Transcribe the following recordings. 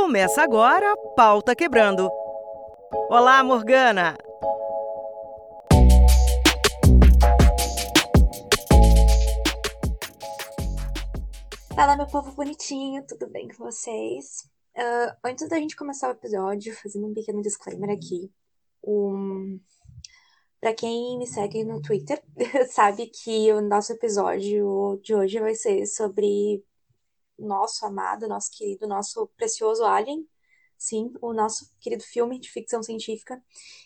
Começa agora Pauta Quebrando. Olá, Morgana! Fala, meu povo bonitinho, tudo bem com vocês? Uh, antes da gente começar o episódio, fazendo um pequeno disclaimer aqui. Um... Pra quem me segue no Twitter, sabe que o nosso episódio de hoje vai ser sobre nosso amado, nosso querido, nosso precioso Alien. Sim, o nosso querido filme de ficção científica.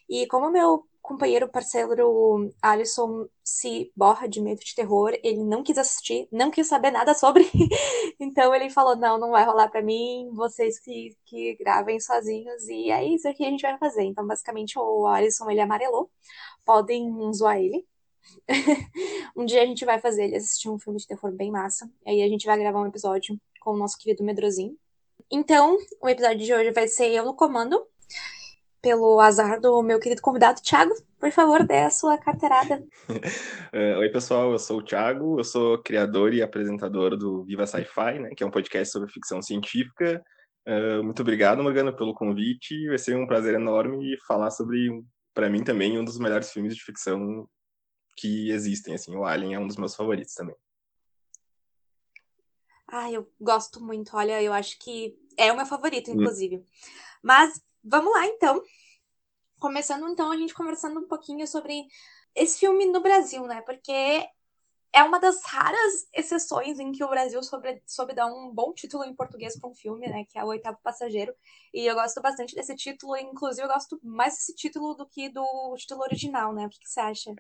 E como meu companheiro, parceiro Alisson se borra de medo de terror, ele não quis assistir, não quis saber nada sobre. então ele falou: não, não vai rolar para mim, vocês que, que gravem sozinhos. E é isso que a gente vai fazer. Então, basicamente, o Alisson ele amarelou. Podem zoar ele. um dia a gente vai fazer ele assistir um filme de terror bem massa. Aí a gente vai gravar um episódio com o nosso querido Medrozinho. Então, o episódio de hoje vai ser eu no comando pelo azar do meu querido convidado, Thiago. Por favor, dê a sua carteirada. uh, oi, pessoal, eu sou o Thiago, eu sou criador e apresentador do Viva Sci-Fi, né, que é um podcast sobre ficção científica. Uh, muito obrigado, Morgana, pelo convite. Vai ser um prazer enorme falar sobre, para mim também, um dos melhores filmes de ficção que existem. Assim, o Alien é um dos meus favoritos também. Ah, eu gosto muito. Olha, eu acho que é o meu favorito, hum. inclusive. Hum. Mas Vamos lá, então. Começando, então, a gente conversando um pouquinho sobre esse filme no Brasil, né? Porque é uma das raras exceções em que o Brasil soube, soube dar um bom título em português para um filme, né? Que é O Oitavo Passageiro. E eu gosto bastante desse título, inclusive eu gosto mais desse título do que do título original, né? O que, que você acha?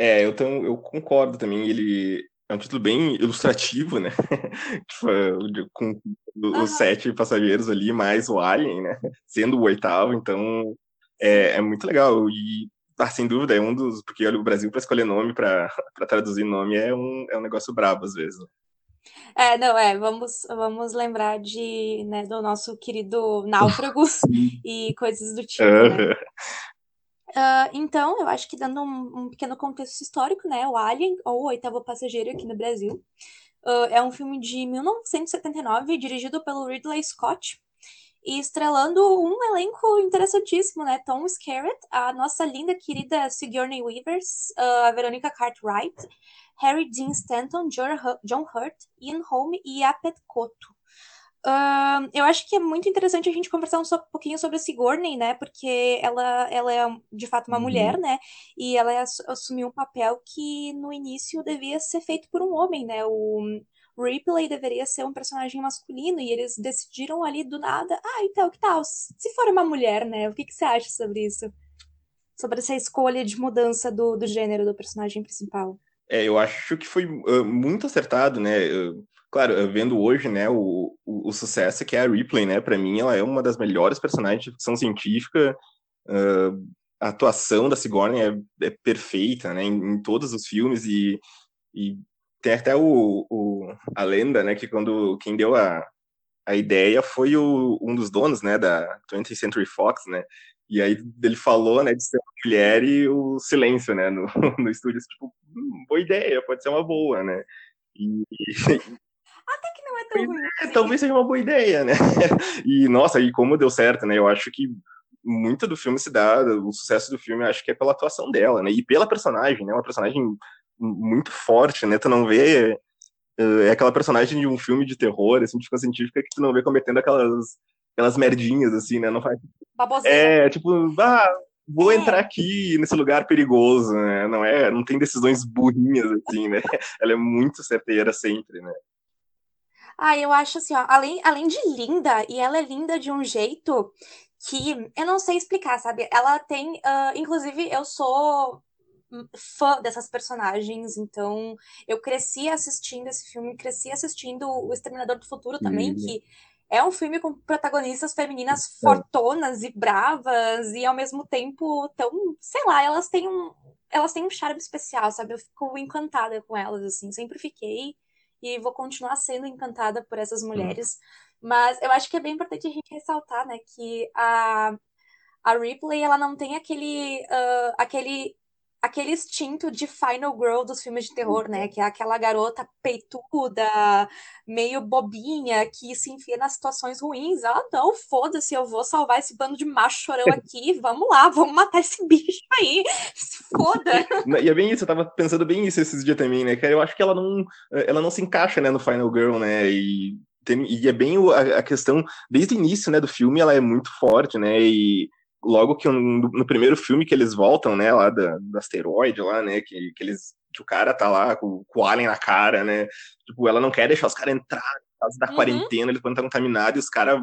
É, eu, tão, eu concordo também. Ele, é um título bem ilustrativo, né? Tipo, com uhum. os sete passageiros ali, mais o Alien, né? Sendo o oitavo, então é, é muito legal. E, ah, sem dúvida, é um dos. Porque olha, o Brasil, para escolher nome, para traduzir nome, é um, é um negócio brabo às vezes. É, não, é, vamos, vamos lembrar de, né, do nosso querido náufrago e coisas do tipo, né? Uh, então, eu acho que dando um, um, pequeno contexto histórico, né? O Alien, ou O Oitavo Passageiro aqui no Brasil, uh, é um filme de 1979, dirigido pelo Ridley Scott, e estrelando um elenco interessantíssimo, né? Tom Skerritt, a nossa linda querida Sigourney Weaver, uh, a Veronica Cartwright, Harry Dean Stanton, John Hurt, Ian Holm e Apet Koto. Uh, eu acho que é muito interessante a gente conversar um, um, pouquinho sobre a Sigourney, né? Porque ela, ela é de fato uma uhum. mulher, né? E ela assumiu um papel que no início devia ser feito por um homem, né? O Ripley deveria ser um personagem masculino e eles decidiram ali do nada, ah, então, que tal? Se for uma mulher, né? O que, que você acha sobre isso? Sobre essa escolha de mudança do, do gênero do personagem principal? É, eu acho que foi uh, muito acertado, né? Claro, vendo hoje, né, o, o, o, sucesso que é a Ripley, né? Para mim, ela é uma das melhores personagens de ficção científica. Uh, a atuação da Sigourney é, é perfeita, né? Em, em, todos os filmes e, e tem até o, o, a lenda, né? Que quando quem deu a, a ideia foi o, um dos donos, né? Da 20th Century Fox, né? E aí ele falou, né, de ser uma mulher e o silêncio, né, no, no estúdio, tipo, hum, boa ideia, pode ser uma boa, né. E... Até que não é tão ruim. É, talvez seja uma boa ideia, né. E, nossa, e como deu certo, né, eu acho que muito do filme se dá, o sucesso do filme, acho que é pela atuação dela, né, e pela personagem, né, uma personagem muito forte, né, tu não vê eh, é aquela personagem de um filme de terror, assim, de ficção científica, que tu não vê cometendo aquelas aquelas merdinhas, assim, né? Não faz. Baboseira. É, tipo, ah, vou é. entrar aqui nesse lugar perigoso, né? Não é, não tem decisões burrinhas, assim, né? Ela é muito certeira sempre, né? Ah, eu acho assim, ó, além, além de linda, e ela é linda de um jeito que eu não sei explicar, sabe? Ela tem, uh, inclusive, eu sou fã dessas personagens, então eu cresci assistindo esse filme, cresci assistindo O Exterminador do Futuro também, uhum. que é um filme com protagonistas femininas é. fortonas e bravas e ao mesmo tempo tão, sei lá, elas têm um elas têm um charme especial, sabe? Eu fico encantada com elas assim, sempre fiquei e vou continuar sendo encantada por essas mulheres. Mas eu acho que é bem importante a gente ressaltar, né, que a a Ripley ela não tem aquele uh, aquele aquele instinto de final girl dos filmes de terror, né? Que é aquela garota peituda, meio bobinha, que se enfia nas situações ruins. Ela, não, foda-se, eu vou salvar esse bando de macho chorão aqui, vamos lá, vamos matar esse bicho aí, se foda. E é bem isso, eu tava pensando bem isso esses dias também, né? Que eu acho que ela não, ela não se encaixa, né, no Final Girl, né? E, tem, e é bem a, a questão, desde o início, né, do filme, ela é muito forte, né? E logo que no, no, primeiro filme que eles voltam, né, lá da, do asteroide lá, né, que, que eles que o cara tá lá com, com o alien na cara, né? Tipo, ela não quer deixar os caras entrar por causa da uhum. quarentena, eles podem estar contaminados e os caras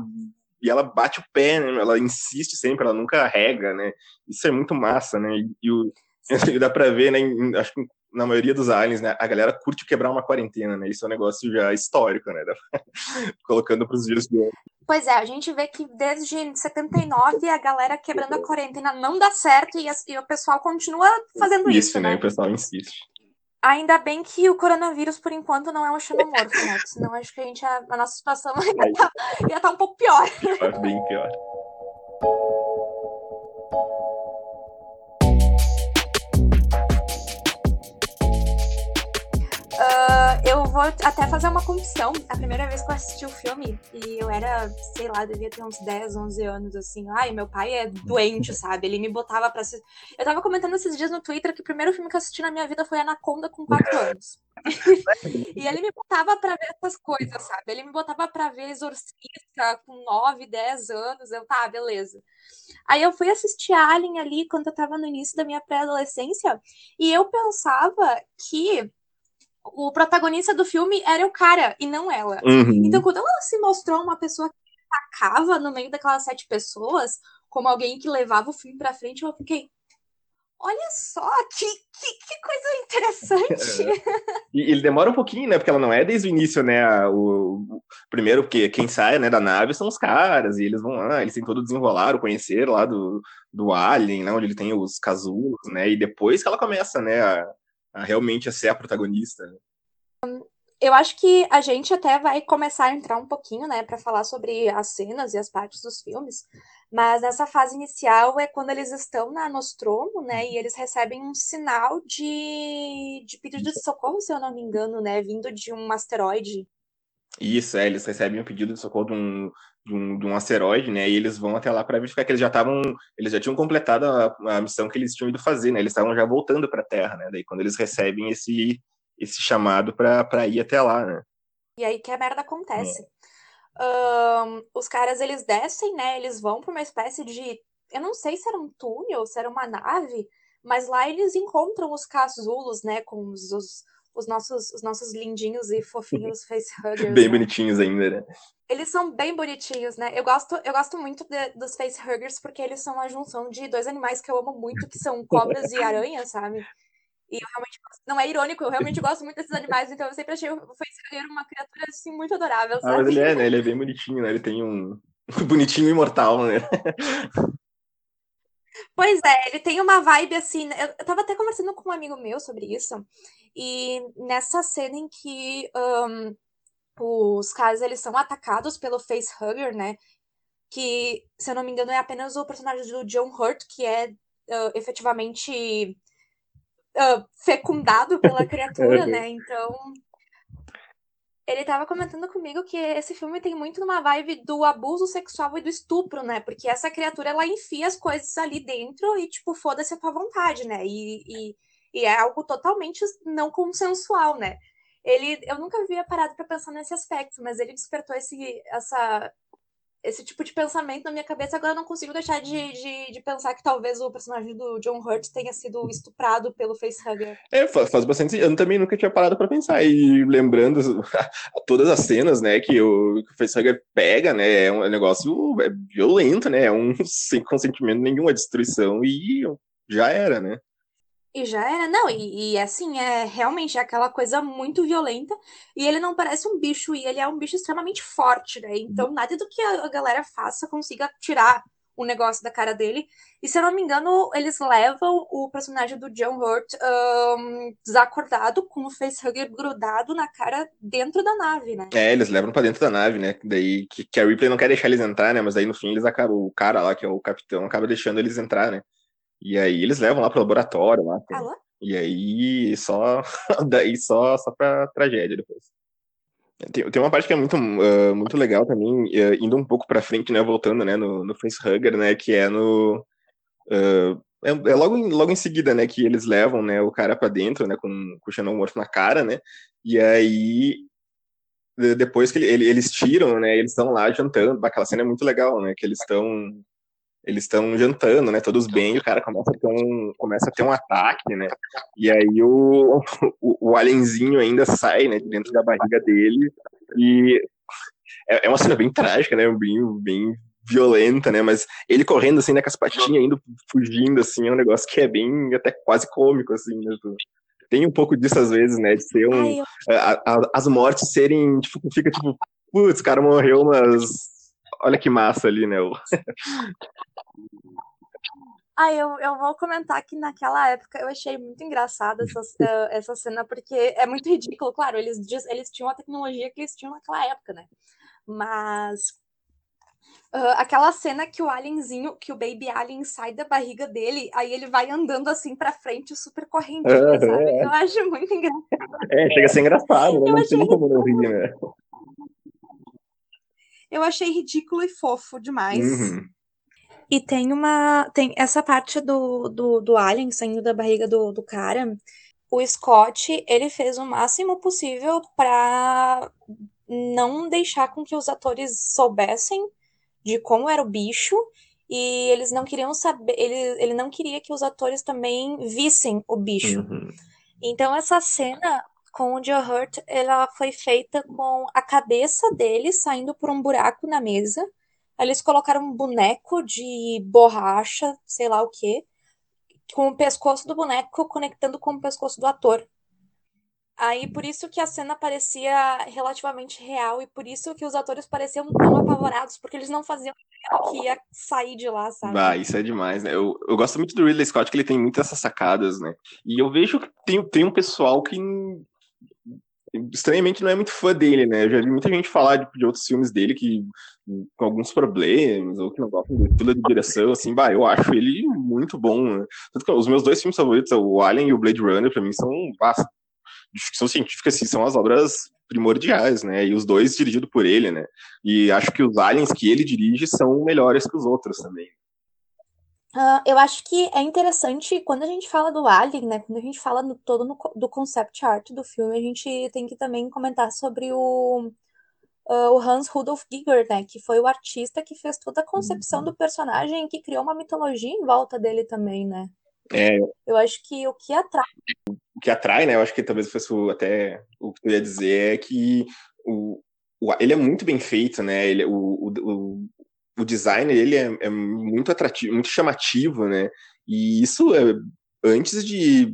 e ela bate o pé, né? Ela insiste sempre, ela nunca rega, né? Isso é muito massa, né? E, e o, dá pra ver, né? Em, acho que na maioria dos aliens, né? A galera curte quebrar uma quarentena, né? Isso é um negócio já histórico, né? Colocando pros dias de hoje. Pois é, a gente vê que desde 79 a galera quebrando a quarentena não dá certo e, e o pessoal continua fazando isso, isso né? né? O pessoal insiste. Ainda bem que o coronavírus, por enquanto, não é um xenomorfo, né? Senão acho que a, gente, a, a nossa situação ia estar tá, tá um pouco pior. Bem pior. Eu vou até fazer uma confissão. A primeira vez que eu assisti o filme, e eu era, sei lá, devia ter uns 10, 11 anos, assim. Ai, meu pai é doente, sabe? Ele me botava pra assistir. Eu tava comentando esses dias no Twitter que o primeiro filme que eu assisti na minha vida foi Anaconda com 4 anos. e ele me botava pra ver essas coisas, sabe? Ele me botava pra ver Exorcista com 9, 10 anos. Eu, tá, beleza. Aí eu fui assistir Alien ali quando eu tava no início da minha pré-adolescência, e eu pensava que o protagonista do filme era o cara e não ela. Uhum. Então, quando ela se mostrou uma pessoa que atacava no meio daquelas sete pessoas, como alguém que levava o filme pra frente, eu fiquei. Olha só, que, que, que coisa interessante. É. E ele demora um pouquinho, né? Porque ela não é desde o início, né? O, o, primeiro, porque quem sai né, da nave são os caras, e eles vão lá, eles têm todo desenrolar, o conhecer lá do, do Alien, né, onde ele tem os casulos, né? E depois que ela começa, né, a, a realmente a ser a protagonista. Eu acho que a gente até vai começar a entrar um pouquinho, né, para falar sobre as cenas e as partes dos filmes, mas nessa fase inicial é quando eles estão na Nostromo, né, e eles recebem um sinal de, de pedido de socorro, se eu não me engano, né, vindo de um asteroide. Isso, é, eles recebem um pedido de socorro de um, de um, de um asteroide, né? E eles vão até lá para verificar que eles já estavam, eles já tinham completado a, a, missão que eles tinham ido fazer, né? Eles estavam já voltando para a Terra, né? Daí quando eles recebem esse esse chamado para ir até lá, né? E aí que a merda acontece. É. Um, os caras eles descem, né? Eles vão para uma espécie de, eu não sei se era um túnel, se era uma nave, mas lá eles encontram os casulos, né? Com os, os os nossos, os nossos lindinhos e fofinhos facehuggers. bem né? bonitinhos ainda, né? Eles são bem bonitinhos, né? Eu gosto, eu gosto muito de, dos facehuggers porque eles são a junção de dois animais que eu amo muito, que são cobras e aranhas, sabe? E eu realmente não é irônico, eu realmente gosto muito desses animais, então eu sempre achei o facehugger uma criatura assim muito adorável, sabe? Ah, mas ele é, né? Ele é bem bonitinho, né? Ele tem um bonitinho imortal, né? Pois é, ele tem uma vibe assim. Eu, eu tava até conversando com um amigo meu sobre isso. E nessa cena em que um, os caras eles são atacados pelo facehugger, né? Que, se eu não me engano, é apenas o personagem do John Hurt, que é uh, efetivamente uh, fecundado pela criatura, né? Então, ele tava comentando comigo que esse filme tem muito uma vibe do abuso sexual e do estupro, né? Porque essa criatura, ela enfia as coisas ali dentro e, tipo, foda-se a tua vontade, né? E, e, e, é algo totalmente não consensual, né? Ele, eu nunca havia parado para pensar nesse aspecto, mas ele despertou esse, essa, esse tipo de pensamento na minha cabeça, agora eu não consigo deixar de, de, de, pensar que talvez o personagem do John Hurt tenha sido estuprado pelo facehugger. É, faz, bastante sentido. Eu também nunca tinha parado para pensar. E lembrando todas as cenas, né, que o, que o facehugger pega, né, é um negócio é violento, né, é um sem consentimento nenhum, a destruição e já era, né. E já era, não, e, e assim, é realmente aquela coisa muito violenta, e ele não parece um bicho, e ele é um bicho extremamente forte, né? Então, nada do que a galera faça consiga tirar o negócio da cara dele. E se eu não me engano, eles levam o personagem do John Hurt um, desacordado, com o facehugger grudado na cara dentro da nave, né? É, eles levam pra dentro da nave, né? Daí que, que a Ripley não quer deixar eles entrar, né? Mas aí no fim eles acabam, o cara lá, que é o capitão, acaba deixando eles entrar, né? E aí eles levam lá pro laboratório lá. Alô? E aí só daí só só pra tragédia depois. Tem, tem uma parte que é muito, uh, muito legal também, uh, indo um pouco pra frente, né, voltando, né, no, no Facehugger, né, que é no... Uh, é, é, logo, em, logo em seguida, né, que eles levam, né, o cara pra dentro, né, com, com o Xenomorph na cara, né, e aí depois que ele, ele, eles tiram, né, eles estão lá jantando, aquela cena é muito legal, né, que eles estão eles estão jantando, né, todos bem, e o cara começa a ter um, começa a ter um ataque, né, e aí o, o, o alienzinho ainda sai, né, de dentro da barriga dele, e é, é uma cena bem trágica, né, bem, bem violenta, né, mas ele correndo, assim, né, com as patinhas, indo, fugindo, assim, é um negócio que é bem, até quase cômico, assim, né, tem um pouco disso às vezes, né, de ser um, Ai, eu... a, a, as mortes serem, tipo, fica tipo, putz, o cara morreu, mas olha que massa ali, né? Ah, eu, eu vou comentar que naquela época eu achei muito engraçada essa, uh, essa cena, porque é muito ridículo. Claro, eles, eles tinham a tecnologia que eles tinham naquela época, né? Mas uh, aquela cena que o alienzinho, que o baby alien sai da barriga dele, aí ele vai andando assim pra frente, super correndo, é, sabe? É. Eu acho muito engraçado. É, chega a ser engraçado, né? Não tem como não rir, né? Eu achei ridículo e fofo demais. Uhum. E tem uma. Tem essa parte do, do, do alien saindo da barriga do, do cara. O Scott, ele fez o máximo possível para não deixar com que os atores soubessem de como era o bicho e eles não queriam saber, ele, ele não queria que os atores também vissem o bicho. Uhum. Então essa cena com o Joe Hurt, ela foi feita com a cabeça dele saindo por um buraco na mesa. Eles colocaram um boneco de borracha, sei lá o que, com o pescoço do boneco conectando com o pescoço do ator. Aí por isso que a cena parecia relativamente real e por isso que os atores pareciam tão apavorados, porque eles não faziam que ia sair de lá, sabe? Ah, isso é demais, né? Eu, eu gosto muito do Ridley Scott, que ele tem muitas essas sacadas, né? E eu vejo que tem, tem um pessoal que estranhamente não é muito fã dele, né? Eu já vi muita gente falar de, de outros filmes dele que com alguns problemas, ou que não gostam do estilo de direção, assim, bah, eu acho ele muito bom, né? Os meus dois filmes favoritos, o Alien e o Blade Runner, pra mim, são, bah, de ficção científica, assim, são as obras primordiais, né? E os dois dirigidos por ele, né? E acho que os aliens que ele dirige são melhores que os outros também. Uh, eu acho que é interessante quando a gente fala do Alien, né? Quando a gente fala no, todo no, do concept art do filme, a gente tem que também comentar sobre o, uh, o Hans Rudolf Giger, né? Que foi o artista que fez toda a concepção do personagem e que criou uma mitologia em volta dele também, né? É, eu acho que o que atrai. O que atrai, né? Eu acho que talvez fosse até o que eu ia dizer é que o, o ele é muito bem feito, né? Ele, o, o, o design ele é, é, muito atrativo, muito chamativo, né? E isso é antes de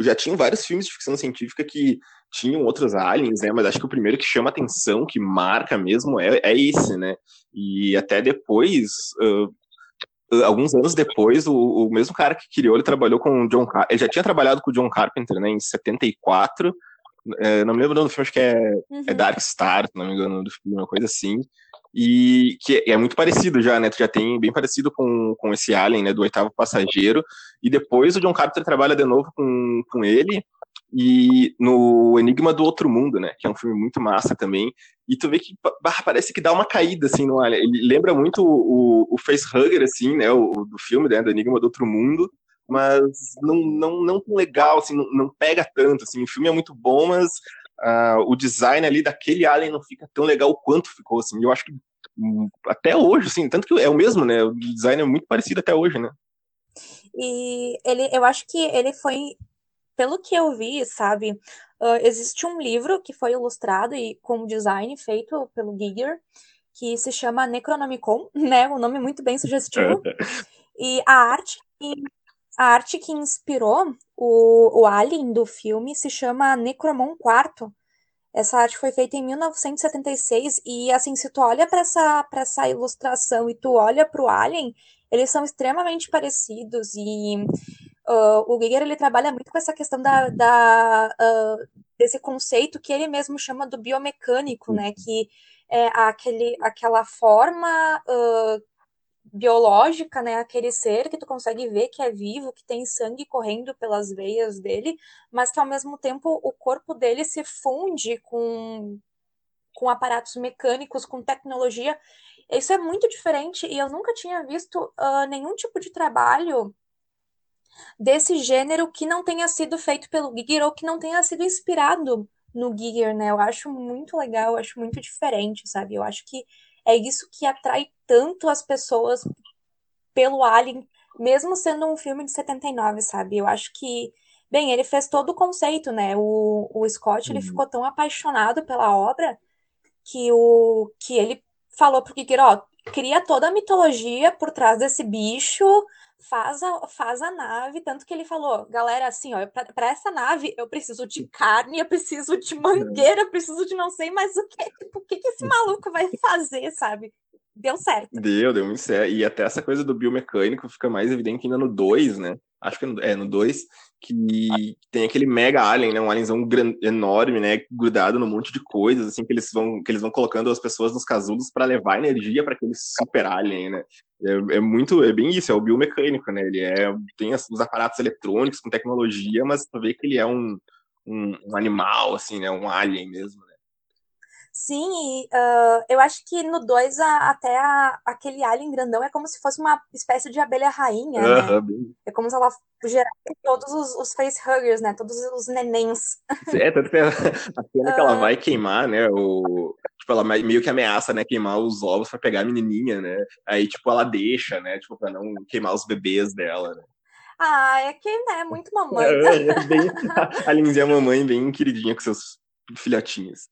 já tinham vários filmes de ficção científica que tinham outros aliens, né? Mas acho que o primeiro que chama atenção, que marca mesmo, é, é esse, né? E até depois, uh, alguns anos depois, o, o, mesmo cara que criou, ele trabalhou com o John Car ele já tinha trabalhado com o John Carpenter, né? Em 74. É, não me lembro do filme, acho que é, é uhum. é Dark Star, se não me engano, do filme, uma coisa assim e que é muito parecido já, né? Tu já tem bem parecido com, com esse Alien, né? Do oitavo passageiro. E depois o John Carpenter trabalha de novo com, com ele e no Enigma do Outro Mundo, né? Que é um filme muito massa também. E tu vê que parece que dá uma caída, assim, no Alien. Ele lembra muito o, o Facehugger, assim, né? O, do filme, né? Do Enigma do Outro Mundo. Mas não, não, não legal, assim, não, não pega tanto, assim. O filme é muito bom, mas uh, o design ali daquele Alien não fica tão legal quanto ficou, assim. Eu acho que um, até hoje, assim, tanto que é o mesmo, né? O design é muito parecido até hoje, né? E ele, eu acho que ele foi, pelo que eu vi, sabe? Uh, existe um livro que foi ilustrado e com design feito pelo Giger, que se chama Necronomicon, né? Um nome muito bem sugestivo. e a arte a arte que inspirou o, o Alien do filme se chama Necromon IV. Essa arte foi feita em 1976 e, assim, se tu olha para essa, essa ilustração e tu olha para o Alien, eles são extremamente parecidos e uh, o Giger ele trabalha muito com essa questão da, da uh, desse conceito que ele mesmo chama do biomecânico, né? Que é aquele, aquela forma uh, biológica, né? Aquele ser que tu consegue ver que é vivo, que tem sangue correndo pelas veias dele, mas que ao mesmo tempo o corpo dele se funde com, com aparatos mecânicos, com tecnologia. Isso é muito diferente e eu nunca tinha visto uh, nenhum tipo de trabalho desse gênero que não tenha sido feito pelo Giger ou que não tenha sido inspirado no Giger, né? Eu acho muito legal, eu acho muito diferente, sabe? Eu acho que é isso que atrai tanto as pessoas pelo Alien, mesmo sendo um filme de 79, sabe? Eu acho que, bem, ele fez todo o conceito, né? O, o Scott, ele uhum. ficou tão apaixonado pela obra que o que ele falou pro Giger, ó, cria toda a mitologia por trás desse bicho, faz a, faz a nave, tanto que ele falou, galera, assim, ó, para essa nave eu preciso de carne, eu preciso de mangueira, eu preciso de não sei mais o que, tipo, o que, que esse maluco vai fazer, sabe? Deu certo. Deu, deu muito certo. E até essa coisa do biomecânico fica mais evidente ainda no 2, né? Acho que é no 2, que tem aquele mega alien, né? Um alienzão grande, enorme, né? Grudado num monte de coisas, assim, que eles vão, que eles vão colocando as pessoas nos casulos para levar energia para aquele super alien, né? É, é, muito, é bem isso, é o biomecânico, né? Ele é, tem os aparatos eletrônicos com tecnologia, mas tu vê que ele é um, um, um animal, assim, né? Um alien mesmo. Sim, uh, eu acho que no 2 até a, aquele alien grandão é como se fosse uma espécie de abelha rainha, né? É como se ela gerasse todos os, os facehuggers, né? Todos os nenéns. É, tanto que a, cena que ela vai queimar, né? O, tipo, ela meio que ameaça, né? Queimar os ovos para pegar a menininha, né? Aí, tipo, ela deixa, né? Tipo, pra não queimar os bebês dela, né? Ah, é que, né? Muito mamãe. É, é bem, a Lindsay é mamãe bem queridinha com seus filhotinhos.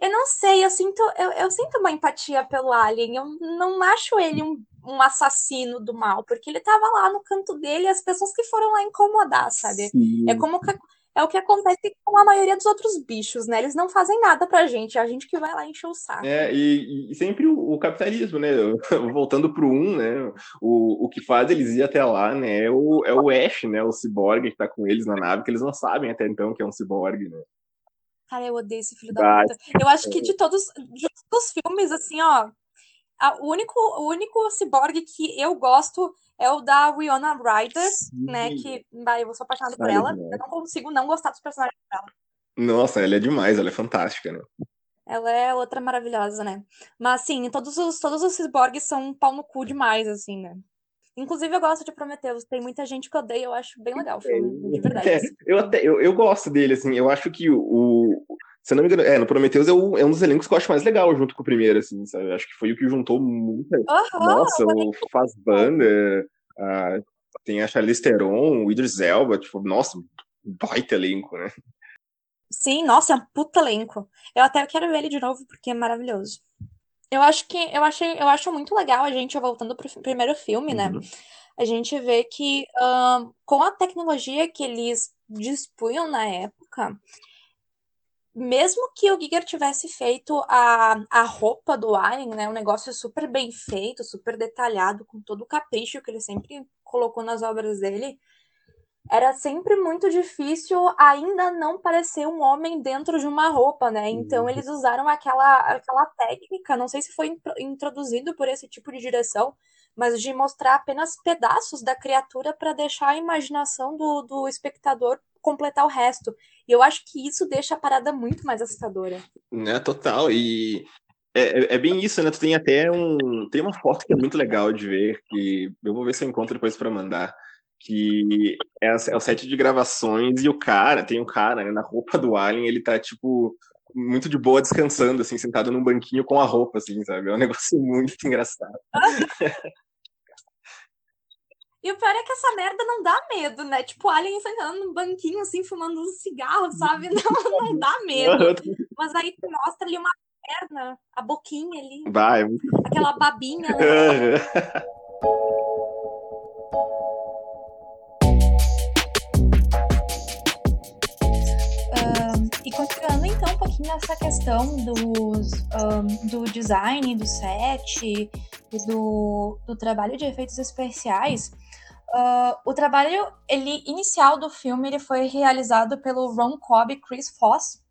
Eu não sei, eu sinto, eu, eu sinto uma empatia pelo Alien. Eu não acho ele um, um assassino do mal, porque ele tava lá no canto dele e as pessoas que foram lá incomodar, sabe? Sim. É como que, é o que acontece com a maioria dos outros bichos, né? Eles não fazem nada pra gente, é a gente que vai lá encher o saco. É, e, e sempre o, o, capitalismo, né? Voltando pro um, né? O, o que faz eles ir até lá, né? É o, é o Ash, né? O ciborgue que tá com eles na nave, que eles não sabem até então que é um ciborgue, né? Cara, eu odeio esse filho da puta. Eu acho que de todos, de todos os filmes, assim, ó, a, o, único, o único ciborgue que eu gosto é o da Winona Ryder, Sim. né? Que, vai, eu vou sou apaixonada por ela. Eu não consigo não gostar dos personagens dela. Nossa, ela é demais, ela é fantástica, né? Ela é outra maravilhosa, né? Mas, assim, todos os, todos os ciborgues são um pau no cu demais, assim, né? Inclusive, eu gosto de Prometheus. Tem muita gente que odeia, eu acho bem legal o filme, de verdade. É, eu, até, eu, eu gosto dele, assim. Eu acho que o. Se não me engano, é, no Prometheus é, o, é um dos elencos que eu acho mais legal junto com o primeiro, assim, sabe? Acho que foi o que juntou muita. Uhum, Nossa, o Fassbender, a, tem a Charlize Theron, o Idris Elba, tipo, nossa, baita elenco, né? Sim, nossa, é um puta elenco. Eu até quero ver ele de novo porque é maravilhoso. Eu acho que eu achei, eu acho muito legal a gente voltando pro primeiro filme, né? Uhum. A gente vê que com a tecnologia que eles dispunham na época, mesmo que o Giger tivesse feito a, a roupa do Alien, né, um negócio super bem feito, super detalhado, com todo o capricho que ele sempre colocou nas obras dele, era sempre muito difícil ainda não parecer um homem dentro de uma roupa, né? Então eles usaram aquela, aquela técnica, não sei se foi introduzido por esse tipo de direção, mas de mostrar apenas pedaços da criatura para deixar a imaginação do, do espectador completar o resto. E eu acho que isso deixa a parada muito mais assustadora. Né, total. E é, é, é, bem isso, né? Tu tem até um. Tem uma foto que é muito legal de ver, que eu vou ver se eu encontro depois para mandar que é, é, o set de gravações e o cara, tem um cara né, na roupa do Alien, ele tá, tipo, muito de boa descansando, assim, sentado num banquinho com a roupa, assim, sabe? É um negócio muito engraçado. E o pior é que essa merda não dá medo, né? Tipo, Alien sentando num banquinho, assim, fumando um cigarro, sabe? Não, não dá medo. Mas aí tu mostra ali uma perna, a boquinha ali. Vai. Aquela babinha. Né? E continuando então um pouquinho nessa questão dos, um, do design do set e do, do trabalho de efeitos especiais, uh, o trabalho ele, inicial do filme ele foi realizado pelo Ron Cobb e Chris Foss,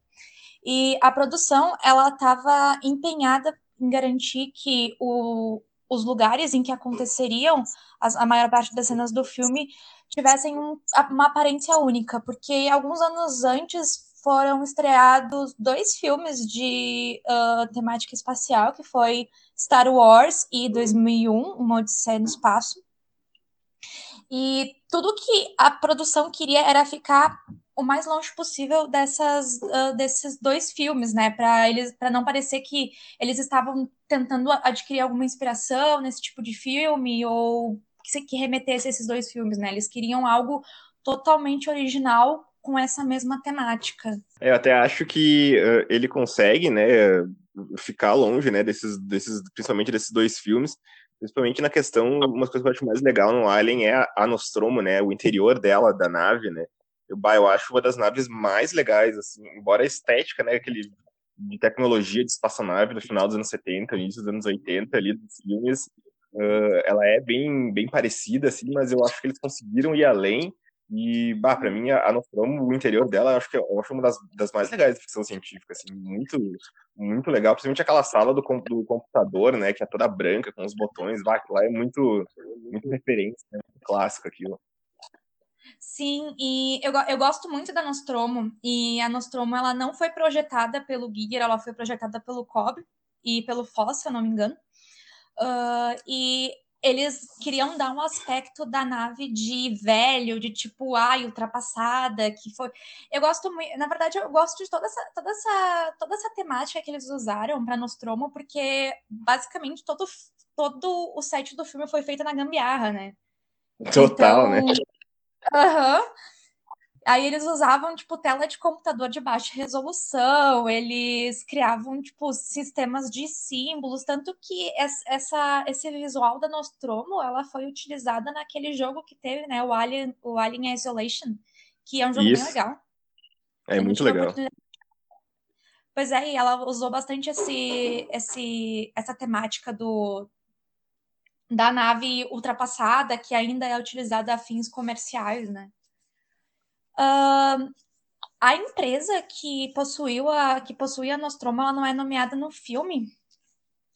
e a produção ela estava empenhada em garantir que o, os lugares em que aconteceriam as, a maior parte das cenas do filme tivessem um, uma aparência única, porque alguns anos antes foram estreados dois filmes de uh, temática espacial, que foi Star Wars e 2001, Uma Odisseia no Espaço. E tudo que a produção queria era ficar o mais longe possível dessas, uh, desses dois filmes, né? Para eles, para não parecer que eles estavam tentando adquirir alguma inspiração nesse tipo de filme ou que, que remetesse a esses dois filmes, né? Eles queriam algo totalmente original com essa mesma temática. Eu até acho que uh, ele consegue, né, ficar longe, né, desses, desses, principalmente desses dois filmes, principalmente na questão, uma coisa que eu acho mais legal no Alien é a Nostromo, né, o interior dela, da nave, né, eu, eu acho uma das naves mais legais, assim, embora a estética, né, aquele de tecnologia de espaçonave do final dos anos 70, início dos anos 80 ali dos filmes, uh, ela é bem, bem parecida, assim, mas eu acho que eles conseguiram ir além e, bah, pra mim, a Nostromo, o interior dela, eu acho que é, acho uma das, das mais legais de ficção científica, assim, muito, muito legal, principalmente aquela sala do, do computador, né, que é toda branca, com os botões, bah, lá é muito, muito referência, né, muito clássico aquilo. Sim, e eu, eu gosto muito da Nostromo, e a Nostromo, ela não foi projetada pelo Giger, ela foi projetada pelo Cobb e pelo Foss, se eu não me engano, uh, e eles queriam dar um aspecto da nave de velho, de tipo, ai, ultrapassada, que foi. Eu gosto muito, na verdade, eu gosto de toda essa, toda essa, toda essa temática que eles usaram para Nostromo, porque basicamente todo, todo o set do filme foi feito na gambiarra, né? Total, né? então, né? Aham. Aí eles usavam, tipo, tela de computador de baixa resolução, eles criavam, tipo, sistemas de símbolos, tanto que essa, esse visual da Nostromo, ela foi utilizada naquele jogo que teve, né, o Alien, o Alien Isolation, que é um jogo Isso. bem legal. É muito legal. Pois é, e ela usou bastante esse, esse, essa temática do, da nave ultrapassada, que ainda é utilizada a fins comerciais, né? Uh, a empresa que possuiu a que possui a Nostromo, ela não é nomeada no filme,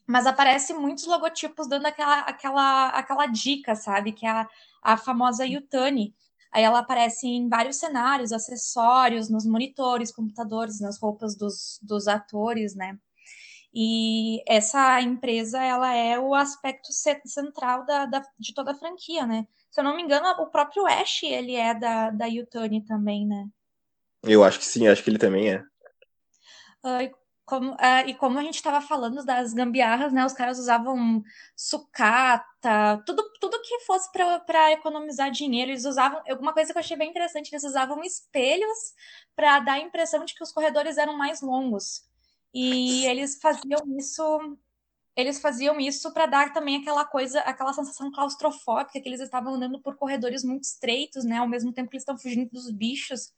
mas aparece muitos logotipos dando aquela, aquela, aquela dica, sabe? Que é a, a famosa Yutani. Aí ela aparece em vários cenários, acessórios, nos monitores, computadores, nas roupas dos, dos atores, né? E essa empresa, ela é o aspecto central da, da, de toda a franquia, né? Se eu não me engano, o próprio Ash, ele é da, da Yutani também, né? Eu acho que sim, acho que ele também é. Uh, como, uh, e como a gente estava falando das gambiarras, né? Os caras usavam sucata, tudo, tudo que fosse para economizar dinheiro. Eles usavam. Alguma coisa que eu achei bem interessante, eles usavam espelhos para dar a impressão de que os corredores eram mais longos. E eles faziam isso eles faziam isso para dar também aquela coisa, aquela sensação claustrofóbica que eles estavam andando por corredores muito estreitos, né? Ao mesmo tempo que eles estão fugindo dos bichos.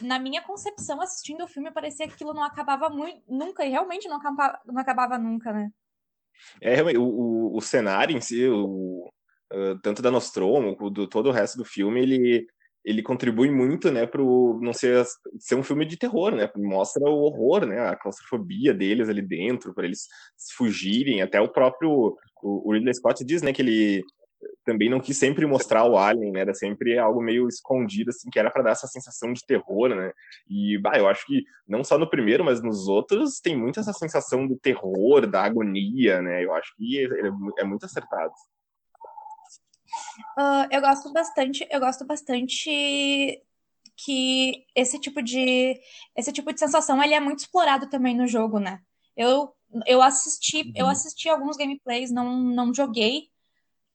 Na minha concepção, assistindo o filme, parecia que aquilo não acabava muito, nunca, e realmente não acabava, não acabava nunca, né? É, o, o, o cenário em si, o, uh, tanto da Nostromo, do todo o resto do filme, ele ele contribui muito, né, para não ser, ser um filme de terror, né, mostra o horror, né, a claustrofobia deles ali dentro, para eles fugirem, até o próprio, o, Ridley Scott diz, né, que ele também não quis sempre mostrar o alien, né, era sempre algo meio escondido, assim, que era para dar essa sensação de terror, né, e, bah, eu acho que não só no primeiro, mas nos outros tem muito essa sensação do terror, da agonia, né, eu acho que é, é muito acertado. Uh, eu gosto bastante, eu gosto bastante que esse tipo de esse tipo de sensação ele é muito explorado também no jogo, né? Eu eu assisti uhum. eu assisti alguns gameplays, não não joguei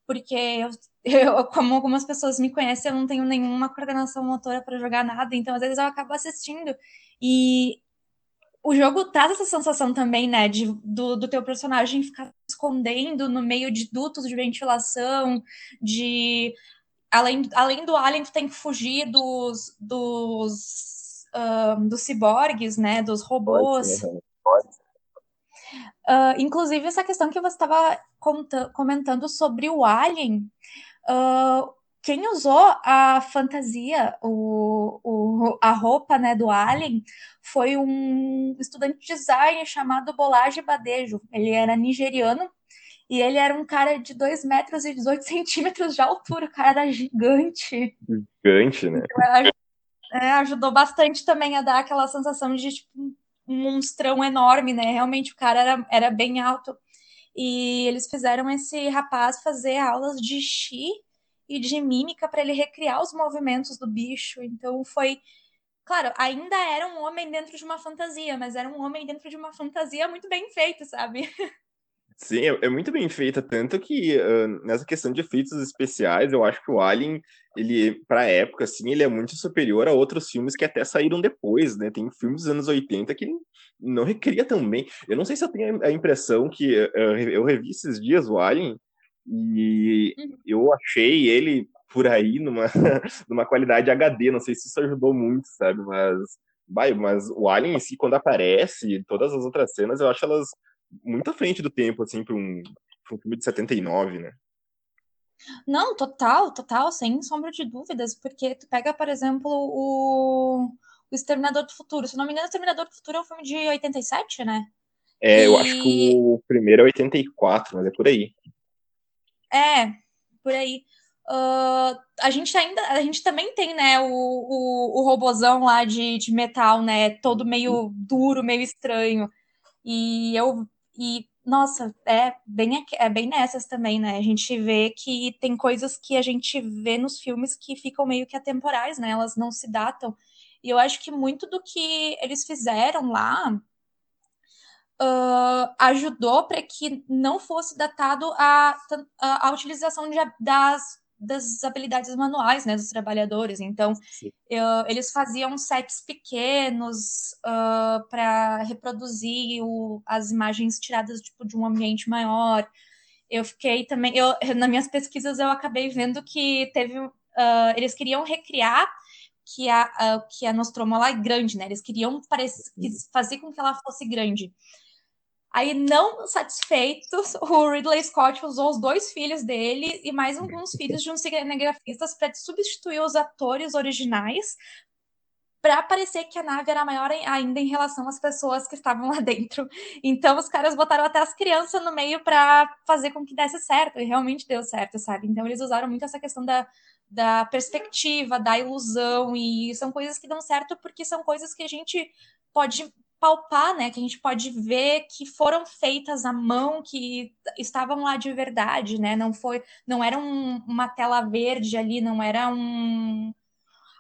porque eu, eu, como algumas pessoas me conhecem, eu não tenho nenhuma coordenação motora para jogar nada, então às vezes eu acabo assistindo e o jogo traz essa sensação também, né, de, do, do teu personagem ficar escondendo no meio de dutos de ventilação, de além, além do alien, tu tem que fugir dos dos, um, dos ciborgues, né, dos robôs. Uh, inclusive essa questão que você estava comentando sobre o alien, uh, quem usou a fantasia, o, o, a roupa né, do Alien, foi um estudante de design chamado Bolaji Badejo. Ele era nigeriano E ele era um cara de 2 metros e 18 centímetros de altura, o cara era gigante. Gigante, né? Então, é, ajudou bastante também a dar aquela sensação de tipo, um monstrão enorme, né? Realmente o cara era, era bem alto. E eles fizeram esse rapaz fazer aulas de chi e de mímica para ele recriar os movimentos do bicho. Então foi. Claro, ainda era um homem dentro de uma fantasia, mas era um homem dentro de uma fantasia muito bem feito, sabe? Sim, é, é muito bem feita, tanto que uh, nessa questão de efeitos especiais, eu acho que o Alien, ele, pra época, assim, ele é muito superior a outros filmes que até saíram depois, né? Tem filmes dos anos 80 que não recria tão bem. Eu não sei se eu tenho a impressão que uh, eu revi esses dias o Alien e uhum. eu achei ele por aí numa, numa qualidade HD, não sei se isso ajudou muito, sabe? Mas, vai, mas o Alien em si, quando aparece, todas as outras cenas, eu acho elas muito à frente do tempo, assim, para um, um filme de 79, né? Não, total, total, sem sombra de dúvidas, porque tu pega, por exemplo, o, o Exterminador do Futuro. Se não me engano, o Exterminador do Futuro é um filme de 87, né? É, e... eu acho que o primeiro é 84, mas é por aí. É, por aí. Uh, a gente ainda, a gente também tem, né, o, o, o robozão lá de, de metal, né, todo meio duro, meio estranho. E eu e, nossa, é bem, é bem nessas também, né? A gente vê que tem coisas que a gente vê nos filmes que ficam meio que atemporais, né? Elas não se datam. E eu acho que muito do que eles fizeram lá uh, ajudou para que não fosse datado a, a, a utilização de, das das habilidades manuais né, dos trabalhadores. Então, eu, eles faziam sets pequenos uh, para reproduzir o, as imagens tiradas tipo, de um ambiente maior. Eu fiquei também, eu, nas minhas pesquisas, eu acabei vendo que teve. Uh, eles queriam recriar que a, uh, que a Nostromo é grande, né? Eles queriam parecer, fazer com que ela fosse grande. Aí, não satisfeitos, o Ridley Scott usou os dois filhos dele e mais alguns filhos de uns cinegrafistas para substituir os atores originais para parecer que a nave era maior ainda em relação às pessoas que estavam lá dentro. Então os caras botaram até as crianças no meio para fazer com que desse certo, e realmente deu certo, sabe? Então eles usaram muito essa questão da, da perspectiva, da ilusão, e são coisas que dão certo porque são coisas que a gente pode palpar, né? Que a gente pode ver que foram feitas à mão, que estavam lá de verdade, né? Não foi, não era um, uma tela verde ali, não era um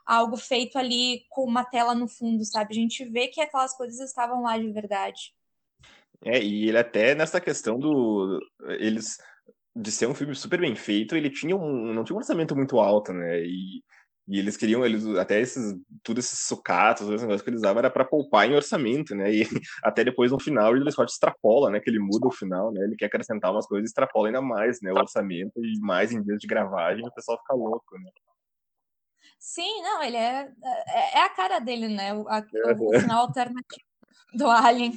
algo feito ali com uma tela no fundo, sabe? A gente vê que aquelas coisas estavam lá de verdade. É, e ele até nessa questão do eles de ser um filme super bem feito, ele tinha um não tinha um orçamento muito alto, né? E e eles queriam, eles até esses, tudo esses sucatos, esses negócios que eles usavam era para poupar em orçamento, né? E até depois no final o Ridley Scott extrapola, né? Que ele muda o final, né? Ele quer acrescentar umas coisas e extrapola ainda mais, né? O orçamento e mais em dias de gravagem o pessoal fica louco, né? Sim, não, ele é, é, é a cara dele, né? O, a, o, o final alternativo do Alien.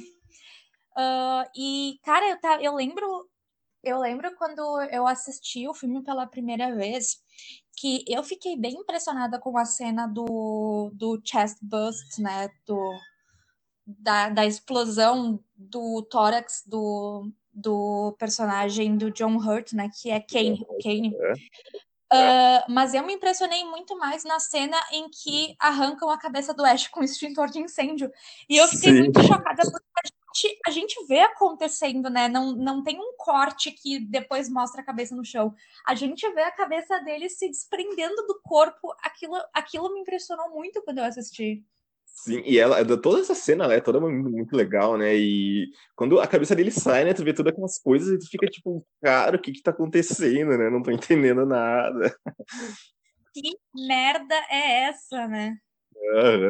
Uh, e, cara, eu, tá, eu lembro eu lembro quando eu assisti o filme pela primeira vez, que eu fiquei bem impressionada com a cena do, do chest bust, né? Do, da, da explosão do tórax do, do personagem do John Hurt, né? Que é Kane. Kane. Uh, mas eu me impressionei muito mais na cena em que arrancam a cabeça do Ash com um extintor de incêndio. E eu fiquei Sim. muito chocada porque a gente, a gente vê acontecendo, né? Não, não tem um corte que depois mostra a cabeça no chão. A gente vê a cabeça dele se desprendendo do corpo. Aquilo, aquilo me impressionou muito quando eu assisti. Sim, e ela, toda essa cena, ela é toda muito legal, né? E quando a cabeça dele sai, né? Tu vê todas aquelas coisas e tu fica tipo, cara, o que que tá acontecendo, né? Não tô entendendo nada. Que merda é essa, né?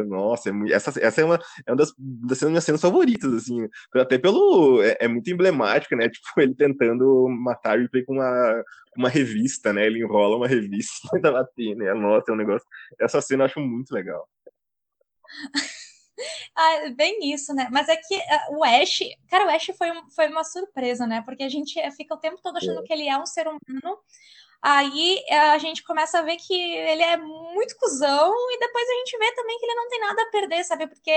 Nossa, é essa, essa é uma, é uma das, das minhas cenas favoritas, assim. Até pelo. É, é, muito emblemática, né? Tipo, ele tentando matar o com uma, uma revista, né? Ele enrola uma revista e bater, né? Nossa, é um negócio. Essa cena eu acho muito legal. ah, bem isso, né? Mas é que uh, o Ash, cara, o Ash foi, um, foi uma surpresa, né? Porque a gente fica o tempo todo achando é. que ele é um ser humano. Aí eh, a gente começa a ver que ele é muito cuzão e depois a gente vê também que ele não tem nada a perder, sabe? Porque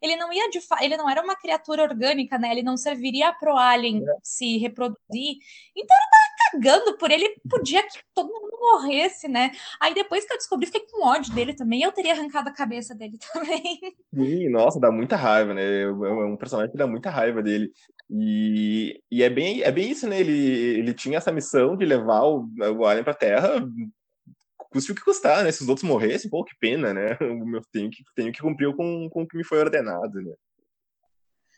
ele não ia de ele não era uma criatura orgânica, né? Ele não serviria pro alien é. se reproduzir. Então ele tava cagando por ele, podia que todo mundo morresse, né? Aí depois que eu descobri, fiquei com ódio dele também, eu teria arrancado a cabeça dele também. Sim, nossa, dá muita raiva, né? É, é um personagem que dá muita raiva dele. E, e é, bem, é bem isso, né? Ele, ele tinha essa missão de levar o, o Alien pra Terra, custe o que custar, né? Se os outros morressem, pô, que pena, né? Eu tenho que, tenho que cumprir com, com o que me foi ordenado, né?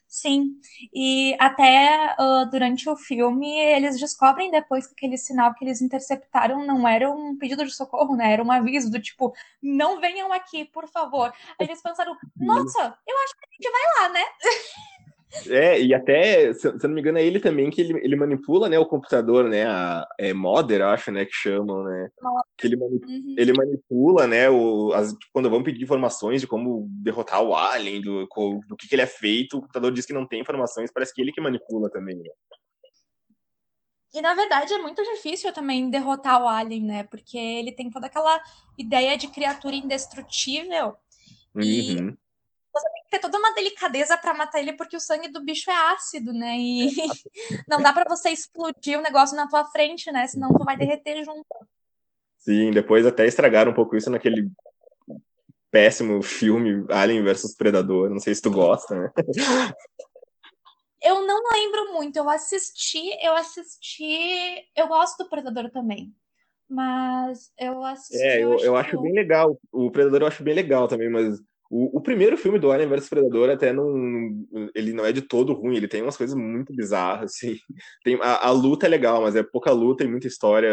Sim, e até uh, durante o filme eles descobrem depois que aquele sinal que eles interceptaram não era um pedido de socorro, né? Era um aviso do tipo, não venham aqui, por favor. Aí eles pensaram, nossa, eu acho que a gente vai lá, né? É, e até, se, se eu não me engano, é ele também que ele, ele manipula, né, o computador, né, a é Modder, acho, né, que chamam, né, que ele, manipula, uhum. ele manipula, né, o, as, quando vão pedir informações de como derrotar o Alien, do, do que, que ele é feito, o computador diz que não tem informações, parece que ele que manipula também, né. E na verdade é muito difícil também derrotar o Alien, né, porque ele tem toda aquela ideia de criatura indestrutível, uhum. e você tem que ter toda uma delicadeza para matar ele, porque o sangue do bicho é ácido, né? E não dá para você explodir o negócio na tua frente, né? Senão tu vai derreter junto. Sim, depois até estragaram um pouco isso naquele péssimo filme Alien vs Predador. Não sei se tu gosta, né? Eu não lembro muito. Eu assisti, eu assisti. Eu gosto do Predador também. Mas eu assisti. É, eu, eu, acho, eu acho bem legal. O Predador eu acho bem legal também, mas o, o, primeiro filme do Alien vs Predador até não. Ele não é de todo ruim, ele tem umas coisas muito bizarras, assim. Tem, a, a luta é legal, mas é pouca luta e muita história.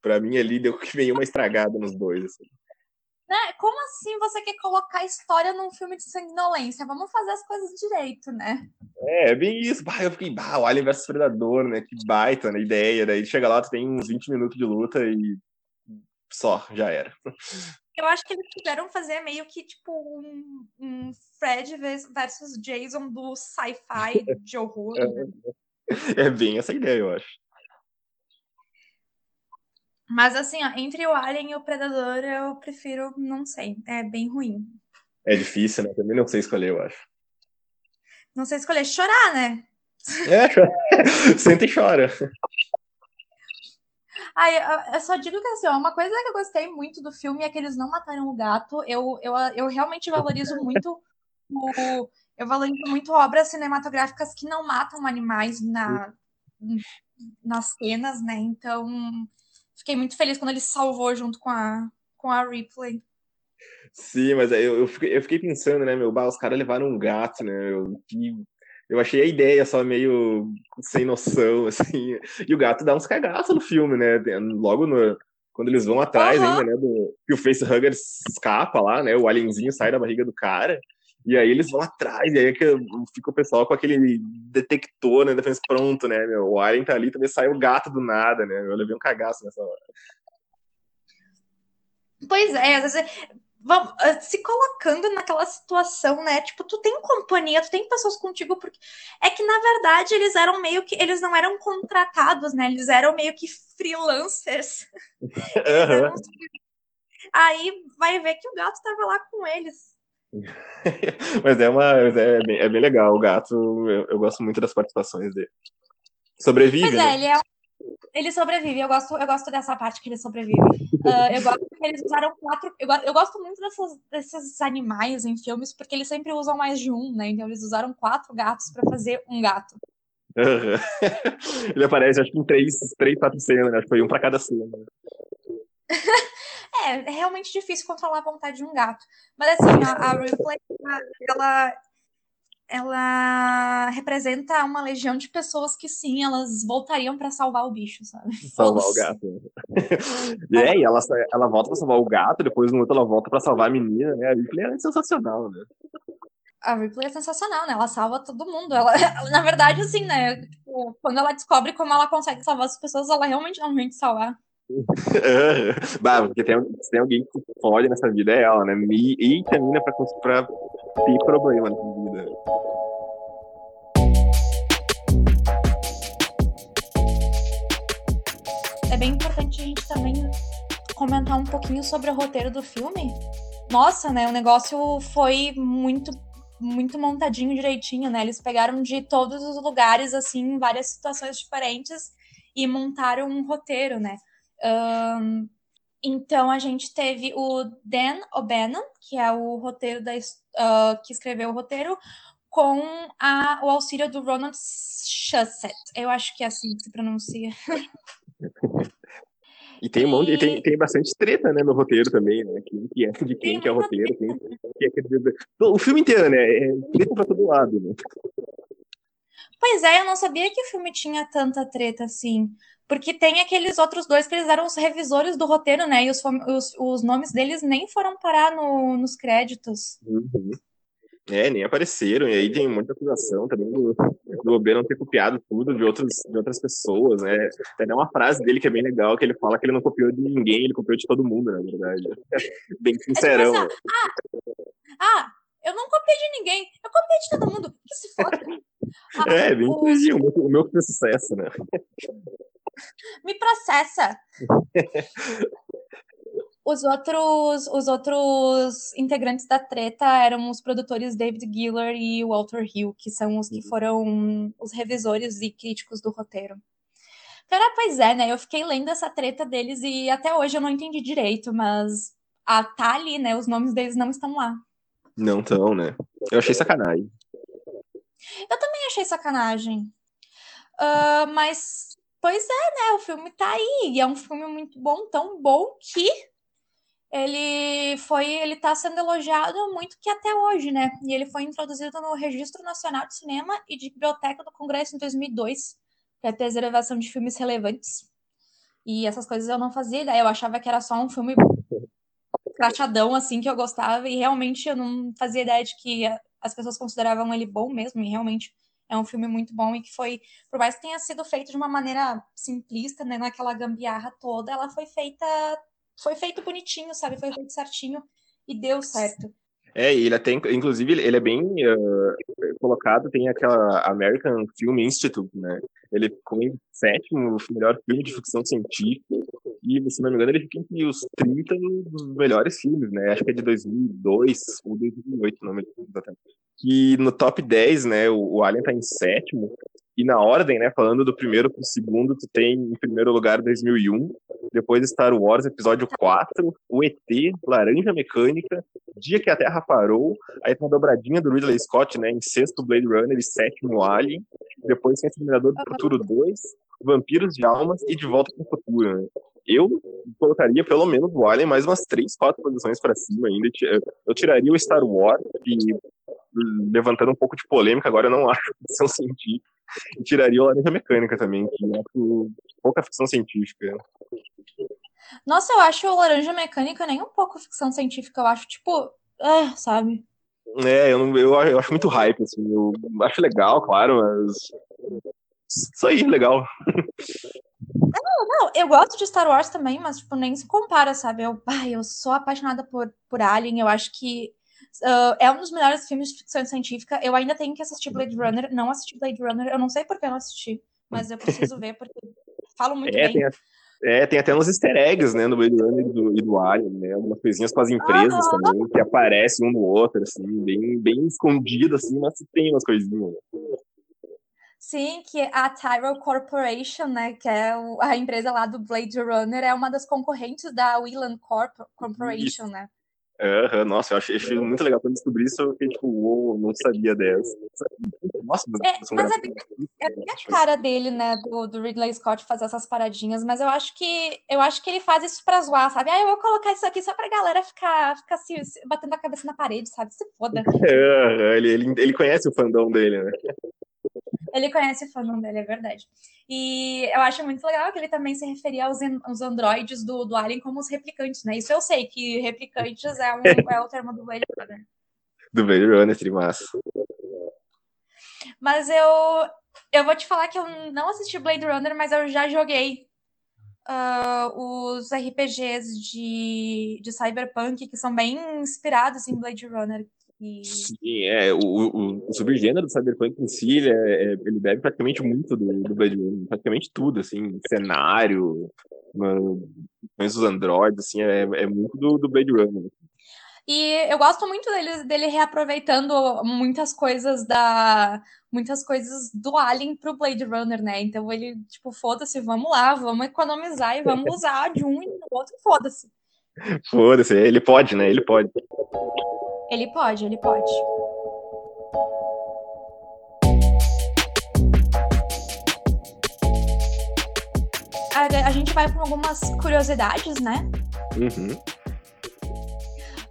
Pra mim ali deu que veio uma estragada nos dois. Assim. Né? Como assim você quer colocar história num filme de sanguinolência? Vamos fazer as coisas direito, né? É, é bem isso. Bah, eu fiquei, bah, o Alien vs Predador, né? Que baita né? ideia. Daí chega lá, tu tem uns 20 minutos de luta e só, já era. Eu acho que eles quiseram fazer meio que tipo um, um Fred versus Jason do sci-fi de horror. Né? É bem essa ideia, eu acho. Mas assim, ó, entre o Alien e o Predador, eu prefiro, não sei, é bem ruim. É difícil, né? Também não sei escolher, eu acho. Não sei escolher, chorar, né? É, senta e chora. Ai, eu só digo que assim, ó, uma coisa que eu gostei muito do filme é que eles não mataram o gato. Eu, eu, eu realmente valorizo muito o. Eu valorizo muito obras cinematográficas que não matam animais na, nas cenas, né? Então, fiquei muito feliz quando ele salvou junto com a, com a Ripley. Sim, mas eu, eu, fiquei, eu fiquei pensando, né, meu, bah, os caras levaram um gato, né, eu, que eu achei a ideia só meio sem noção, assim. E o gato dá uns cagaços no filme, né? Logo no, quando eles vão atrás uhum. ainda, né? Do, que o facehugger escapa lá, né? O alienzinho sai da barriga do cara. E aí eles vão atrás, e aí é que fica o pessoal com aquele detector, né? Defesa pronto, né? Meu? O alien tá ali, também sai o gato do nada, né? Eu levei um cagaço nessa hora. Pois é, às vezes ah, se colocando naquela situação, né? Tipo, tu tem companhia, tu tem pessoas contigo, porque é que na verdade eles eram meio que eles não eram contratados, né? Eles eram meio que freelancers. Eram... Aí vai ver que o gato tava lá com eles. Mas é uma é bem, é bem legal o gato, eu, eu, gosto muito das participações dele. Sobrevive, pois é, né? ele é ele sobrevive, eu gosto, eu gosto dessa parte que ele sobrevive. Uh, eu gosto que eles usaram quatro. Eu, eu gosto muito dessas, desses animais em filmes, porque eles sempre usam mais de um, né? Então eles usaram quatro gatos para fazer um gato. Uhum. Ele aparece, acho que em três, três quatro cenas, né? Acho que foi um para cada cena. é, é realmente difícil controlar a vontade de um gato. Mas assim, a, a Ripley, ela, ela representa uma legião de pessoas que sim, elas voltariam para salvar o bicho, sabe? Salvar o gato. é, e ela, ela volta para salvar o gato, depois no outro ela volta para salvar a menina, né? A Ripley é sensacional, né? A Ripley é sensacional, né? Ela salva todo mundo. Ela, na verdade, assim, né? Tipo, quando ela descobre como ela consegue salvar as pessoas, ela realmente realmente salvar. bah, porque tem, tem alguém que pode nessa vida é ela, né? E, e termina pra, pra ter problema nessa vida. é bem importante a gente também comentar um pouquinho sobre o roteiro do filme. Nossa, né? O negócio foi muito muito montadinho direitinho, né? Eles pegaram de todos os lugares, assim, várias situações diferentes e montaram um roteiro, né? Um, então a gente teve o Dan O'Bannon, que é o roteiro da uh, que escreveu o roteiro, com a, o auxílio do Ronald Shusett. Eu acho que é assim que se pronuncia. E tem um monte, e... tem, tem bastante treta, né, no roteiro também, né? Quem que é, de quem que é o roteiro, quem, quem é que é... O filme inteiro, né? É treta pra todo lado, né? Pois é, eu não sabia que o filme tinha tanta treta assim. Porque tem aqueles outros dois que eles eram os revisores do roteiro, né? E os, os, os nomes deles nem foram parar no, nos créditos. Uhum. É, nem apareceram. E aí tem muita acusação também do, do Obê não ter copiado tudo de, outros, de outras pessoas, né? Tem uma frase dele que é bem legal, que ele fala que ele não copiou de ninguém, ele copiou de todo mundo, na verdade. bem sincerão. É tipo assim, ah, ah, eu não copiei de ninguém, eu copiei de todo mundo. Que se foda. Ah, é, bem o... o meu, o meu foi sucesso, né? Me processa. Os outros, os outros integrantes da treta eram os produtores David Giller e Walter Hill, que são os que uhum. foram os revisores e críticos do roteiro. Cara, pois é, né? Eu fiquei lendo essa treta deles e até hoje eu não entendi direito, mas a, tá ali, né? Os nomes deles não estão lá. Não estão, né? Eu achei sacanagem. Eu também achei sacanagem. Uh, mas, pois é, né? O filme tá aí. E é um filme muito bom, tão bom que ele foi, ele tá sendo elogiado muito que até hoje, né? E ele foi introduzido no Registro Nacional de Cinema e de Biblioteca do Congresso em 2002, para ter preservação de filmes relevantes. E essas coisas eu não fazia eu achava que era só um filme crachadão, assim, que eu gostava, e realmente eu não fazia ideia de que as pessoas consideravam ele bom mesmo, e realmente é um filme muito bom e que foi, por mais que tenha sido feito de uma maneira simplista, né, naquela gambiarra toda, ela foi feita foi feito bonitinho, sabe? Foi feito certinho e deu certo. É, e ele até, inclusive, ele é bem uh, colocado, tem aquela American Film Institute, né? Ele ficou em sétimo melhor filme de ficção científica, e, se não me engano, ele fica entre os 30 dos melhores filmes, né? Acho que é de 2002 ou 2008, não me lembro exatamente. Que no top 10, né, o, o Alien tá em sétimo, e na ordem, né, falando do primeiro pro segundo, tu tem em primeiro lugar 2001, depois Star Wars Episódio 4, o ET, Laranja Mecânica, Dia que a Terra Parou, aí tem a dobradinha do Ridley Scott, né, em sexto Blade Runner e sétimo Alien, depois tem Exterminador do Futuro 2, Vampiros de Almas e De Volta para o Futuro, né. Eu colocaria pelo menos o Alien mais umas três, quatro posições para cima ainda. Eu tiraria o Star Wars, que levantando um pouco de polêmica, agora eu não acho ficção científica. Tiraria o Laranja Mecânica também, que é pouca ficção científica. Nossa, eu acho o Laranja Mecânica nem um pouco ficção científica, eu acho, tipo, ah, sabe? É, eu, não, eu, eu acho muito hype, assim, eu acho legal, claro, mas. Isso aí, legal. Não, não, eu gosto de Star Wars também, mas, tipo, nem se compara, sabe? Eu, ai, eu sou apaixonada por, por Alien, eu acho que Uh, é um dos melhores filmes de ficção científica. Eu ainda tenho que assistir Blade Runner. Não assisti Blade Runner. Eu não sei por que não assisti, mas eu preciso ver, porque falo muito é, bem. Tem, é, tem até uns easter eggs, né, no Blade Runner e do, e do Alien, né? Algumas coisinhas com as empresas também, que aparecem um no outro, assim, bem, bem escondido, assim, mas tem umas coisinhas. Sim, que a Tyrell Corporation, né, que é a empresa lá do Blade Runner, é uma das concorrentes da Whelan Corp Corporation, Isso. né? Uhum, nossa, eu achei, achei, muito legal quando descobri isso, eu fiquei tipo, uou, não sabia dessa. Nossa, mas, é, mas é, bem, é bem a cara dele, né, do, do, Ridley Scott fazer essas paradinhas, mas eu acho que eu acho que ele faz isso pra zoar, sabe? Ah, eu vou colocar isso aqui só pra galera ficar, ficar se, se batendo a cabeça na parede, sabe? Se foda. É, ele, ele, ele conhece o fandom dele, né? Ele conhece o fandom dele, é verdade. E eu acho muito legal que ele também se referia aos, aos androides do, do Alien como os replicantes, né? Isso eu sei, que replicantes é, um, é o termo do Blade Runner. Do Blade Runner, trimassa. Mas eu, eu vou te falar que eu não assisti Blade Runner, mas eu já joguei uh, os RPGs de, de Cyberpunk, que são bem inspirados em Blade Runner. E... Sim, é, o, o, o subgênero do Cyberpunk em si, ele, é, é ele bebe praticamente muito do, do Blade Runner, praticamente tudo, assim, cenário, os androides, assim, é, é muito do, do Blade Runner. E eu gosto muito dele, dele reaproveitando muitas coisas da. Muitas coisas do Alien pro Blade Runner, né? Então ele, tipo, foda-se, vamos lá, vamos economizar e vamos usar de um e do outro, foda-se. Foda-se, ele pode, né? Ele pode. Ele pode, ele pode. A, a gente vai para algumas curiosidades, né? Uhum.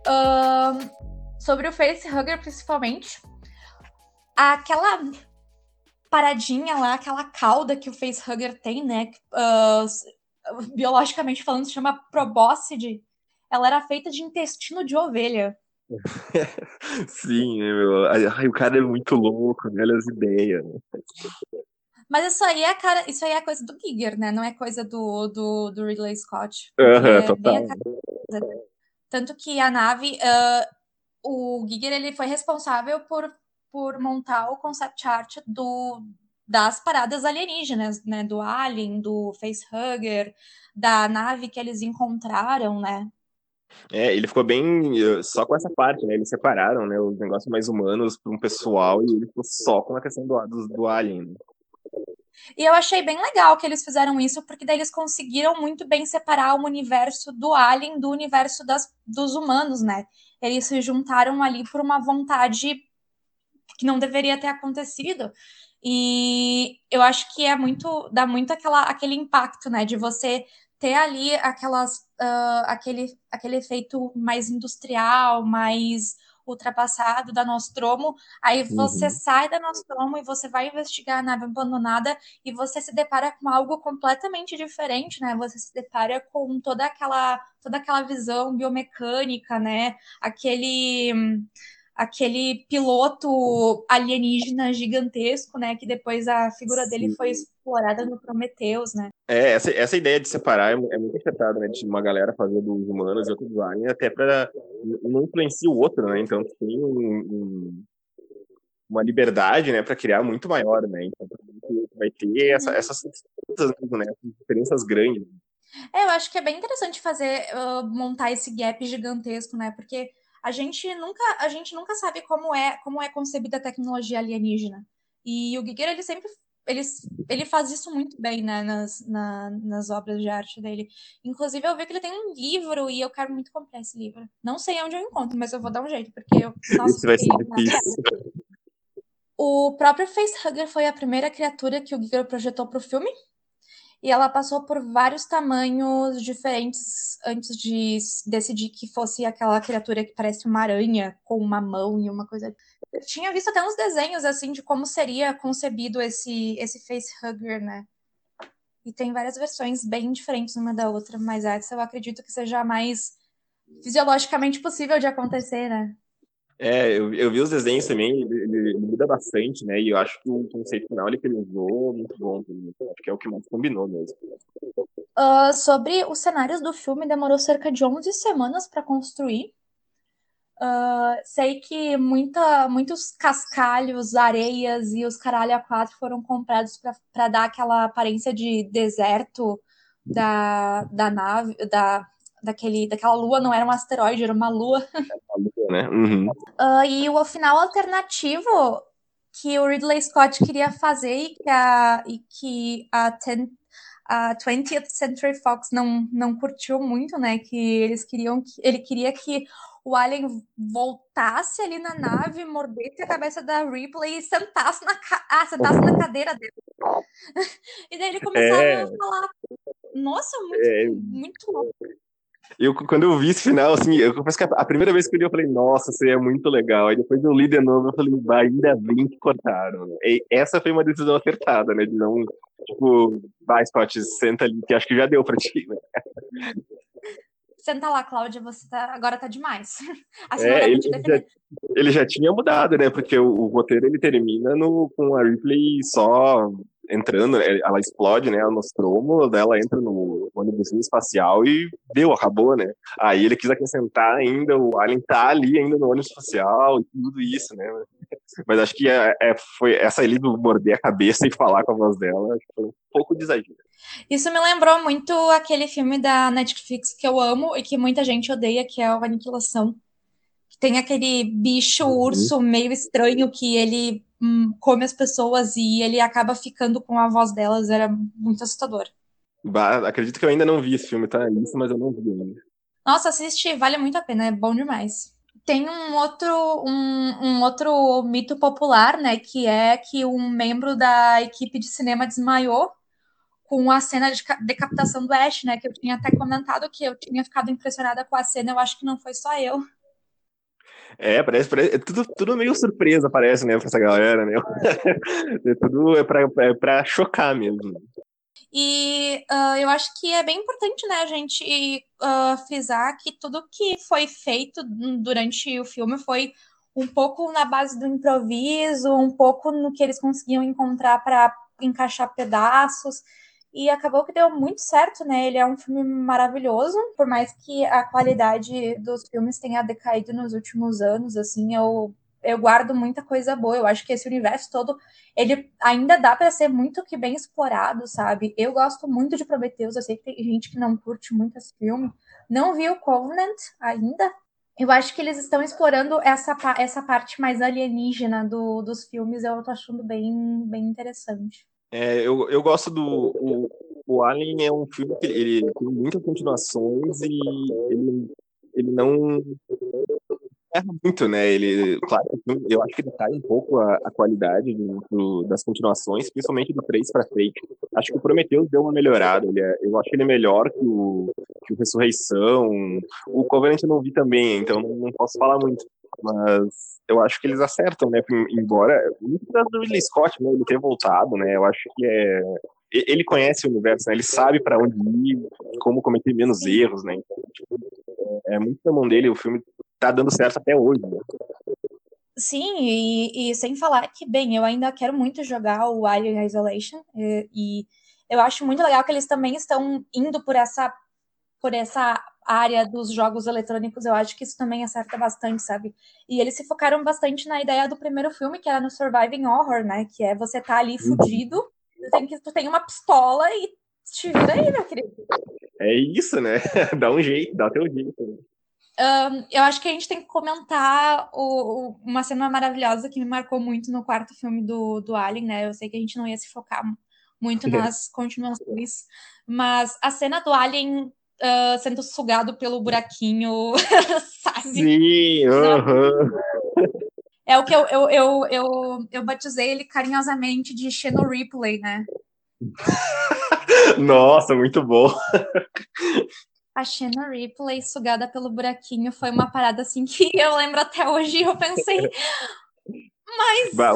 Uh, sobre o facehugger, principalmente. Aquela paradinha lá, aquela cauda que o facehugger tem, né? Uh, biologicamente falando, se chama probóscide. Ela era feita de intestino de ovelha. Sim, meu. Ai, o cara é muito louco, né? olha as ideias. Né? Mas isso aí é cara, isso aí é coisa do Giger, né? Não é coisa do, do, do Ridley Scott. Uhum, é total. Tanto que a nave, uh, o Giger ele foi responsável por, por montar o concept art do, das paradas alienígenas, né? Do Alien, do Facehugger, da nave que eles encontraram, né? É, ele ficou bem eh, só com essa parte, né? Eles separaram, né, os negócios mais humanos para um pessoal e ele ficou só com a questão do, do, do Alien. Né? E eu achei bem legal que eles fizeram isso, porque daí eles conseguiram muito bem separar o universo do Alien do universo das, dos humanos, né? Eles se juntaram ali por uma vontade que não deveria ter acontecido. E eu acho que é muito, dá muito aquela, aquele impacto, né? De você ter ali aquelas, uh, aquele, aquele efeito mais industrial, mais ultrapassado da Nostromo, aí você uhum. sai da Nostromo e você vai investigar a nave abandonada e você se depara com algo completamente diferente, né? Você se depara com toda aquela toda aquela visão biomecânica, né? Aquele aquele piloto alienígena gigantesco, né? Que depois a figura Sim. dele foi explorada no Prometheus, né? É, essa, essa ideia de separar é, é muito acertada, né? De uma galera fazer dos humanos e outros dos aliens, até para não influenciar o outro, né? Então tem um, um, uma liberdade, né, para criar muito maior, né? Então vai ter essa, uhum. essas, né, diferenças grandes. É, eu acho que é bem interessante fazer uh, montar esse gap gigantesco, né? Porque a gente nunca a gente nunca sabe como é como é concebida a tecnologia alienígena. E o Giger ele sempre ele, ele faz isso muito bem né, nas, na, nas obras de arte dele. Inclusive, eu vi que ele tem um livro e eu quero muito comprar esse livro. Não sei onde eu encontro, mas eu vou dar um jeito, porque eu. Nossa, isso vai ser difícil. O próprio Facehugger foi a primeira criatura que o Giger projetou para o filme e ela passou por vários tamanhos diferentes antes de decidir que fosse aquela criatura que parece uma aranha com uma mão e uma coisa. Eu tinha visto até uns desenhos assim de como seria concebido esse esse facehugger, né? E tem várias versões bem diferentes uma da outra, mas essa eu acredito que seja a mais fisiologicamente possível de acontecer, né? É, eu, eu vi os desenhos também, ele, ele, muda bastante, né? E eu acho que o conceito final ele usou muito bom. Acho que é o que mais combinou mesmo. Uh, sobre os cenários do filme, demorou cerca de 11 semanas para construir. Uh, sei que muita, muitos cascalhos, areias e os caralho a quatro foram comprados para dar aquela aparência de deserto da, da nave, da, daquele, daquela lua não era um asteroide, era uma lua. Uma lua, né? Uhum. Uh, e o final alternativo que o Ridley Scott queria fazer e que a, e que a, ten, a 20th Century Fox não, não curtiu muito, né? Que eles queriam que ele queria que o Alien voltasse ali na nave, mordesse a cabeça da Ripley e sentasse na, ah, sentasse na cadeira dele. e daí ele começava é... a falar. Nossa, muito, é... muito louco. Eu, quando eu vi esse final, assim, eu confesso que a, primeira vez que eu li, eu falei, nossa, isso é muito legal. Aí depois eu li de novo, eu falei, ainda bem que cortaram. E essa foi uma decisão acertada, né? De não, tipo, vai, Scott, senta ali, que acho que já deu pra ti, né? Senta lá, Cláudia, você tá, agora tá demais. É, ele, já, ele já tinha mudado, né? Porque o, o roteiro ele termina no, com a Ripley só entrando, né, ela explode, né, a Nostromo, ela entra no ônibus espacial e deu, acabou, né. Aí ele quis acrescentar ainda, o Alien tá ali ainda no ônibus espacial e tudo isso, né. Mas acho que é, é, foi essa ali do morder a cabeça e falar com a voz dela foi um pouco de exagero. Isso me lembrou muito aquele filme da Netflix que eu amo e que muita gente odeia, que é o Aniquilação. Tem aquele bicho uhum. urso meio estranho que ele hum, come as pessoas e ele acaba ficando com a voz delas. Era muito assustador. Bah, acredito que eu ainda não vi esse filme, tá? Isso, mas eu não vi ainda. Nossa, assiste, vale muito a pena, é bom demais. Tem um outro, um, um outro mito popular, né? Que é que um membro da equipe de cinema desmaiou com a cena de decapitação do Ash, né? Que eu tinha até comentado que eu tinha ficado impressionada com a cena, eu acho que não foi só eu. É, parece, parece é tudo, tudo meio surpresa, parece, né, pra essa galera, né? é tudo é pra, é pra chocar mesmo. E uh, eu acho que é bem importante, né, a gente uh, frisar que tudo que foi feito durante o filme foi um pouco na base do improviso, um pouco no que eles conseguiam encontrar para encaixar pedaços. E acabou que deu muito certo, né? Ele é um filme maravilhoso, por mais que a qualidade dos filmes tenha decaído nos últimos anos, assim, eu eu guardo muita coisa boa. Eu acho que esse universo todo, ele ainda dá para ser muito que bem explorado, sabe? Eu gosto muito de Prometheus, eu sei que tem gente que não curte muito esse filme. Não vi o Covenant ainda. Eu acho que eles estão explorando essa, essa parte mais alienígena do, dos filmes, eu tô achando bem, bem interessante. É, eu, eu gosto do. O, o Alien é um filme que ele tem muitas continuações e ele, ele não erra muito, né? Ele, claro, eu acho que ele cai um pouco a, a qualidade do, das continuações, principalmente do 3 para frente. Acho que o Prometheus deu uma melhorada. Ele é, eu acho ele melhor que o, que o Ressurreição. O Covenant eu não vi também, então não, não posso falar muito. Mas eu acho que eles acertam, né? Embora muito do Ridley Scott, né? Ele ter voltado, né? Eu acho que é ele conhece o universo, né? Ele sabe para onde ir, como cometer menos erros, né? Então, tipo, é, é muito na mão dele. O filme tá dando certo até hoje. Né? Sim, e, e, sem falar que, bem, eu ainda quero muito jogar o Alien Isolation, e, e, eu acho muito legal que eles também estão indo por essa, por essa área dos jogos eletrônicos, eu acho que isso também acerta bastante, sabe? E eles se focaram bastante na ideia do primeiro filme, que era no Surviving Horror, né? Que é você tá ali uhum. fudido, tem, que, tu tem uma pistola e te vira aí, meu querido. É isso, né? dá um jeito, dá teu jeito. Né? Um, eu acho que a gente tem que comentar o, o, uma cena maravilhosa que me marcou muito no quarto filme do, do Alien, né? Eu sei que a gente não ia se focar muito nas continuações, mas a cena do Alien uh, sendo sugado pelo buraquinho, sabe? Sim, uhum. É o que eu, eu, eu, eu, eu batizei ele carinhosamente de Xeno Ripley, né? Nossa, muito bom a Shanna Ripley sugada pelo buraquinho foi uma parada assim que eu lembro até hoje. Eu pensei, mas. Bah,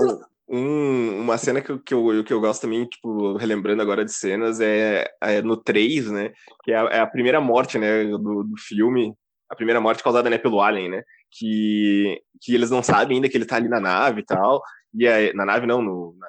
um, uma cena que, que, eu, que eu gosto também, tipo, relembrando agora de cenas, é, é no 3, né? Que é a, é a primeira morte, né, do, do filme. A primeira morte causada, né, pelo Alien, né? Que, que eles não sabem ainda que ele tá ali na nave e tal. E aí, na nave não, no, na,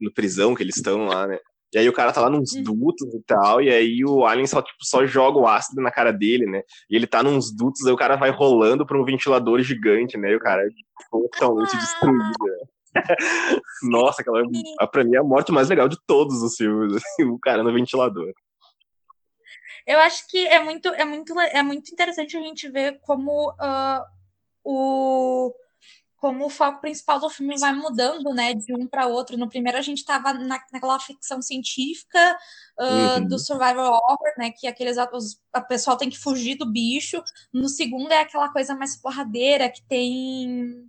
no prisão que eles estão lá, né? E aí o cara tá lá nos uhum. dutos e tal, e aí o Alien só, tipo, só joga o ácido na cara dele, né? E ele tá nos dutos, aí o cara vai rolando pra um ventilador gigante, né? E o cara é totalmente destruído, né? Nossa, aquela pra mim é a morte mais legal de todos os filmes, assim, o cara no ventilador. Eu acho que é muito, é muito, é muito interessante a gente ver como uh, o como o foco principal do filme vai mudando, né, de um para outro. No primeiro a gente estava na, naquela ficção científica uh, uhum. do survival horror, né, que aqueles os, a pessoal tem que fugir do bicho. No segundo é aquela coisa mais porradeira que tem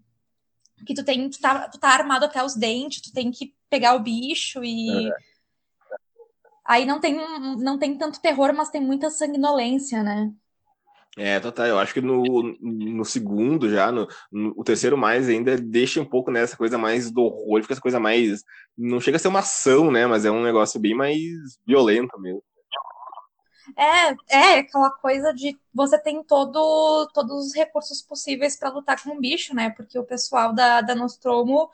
que tu tem tu tá, tu tá armado até os dentes, tu tem que pegar o bicho e é. aí não tem não tem tanto terror, mas tem muita sanguinolência, né? É, total. Eu acho que no, no segundo já, no, no, o terceiro mais ainda deixa um pouco nessa coisa mais do horror, fica essa coisa mais. Não chega a ser uma ação, né? Mas é um negócio bem mais violento mesmo. É, é aquela coisa de você tem todo, todos os recursos possíveis para lutar com o bicho, né? Porque o pessoal da, da Nostromo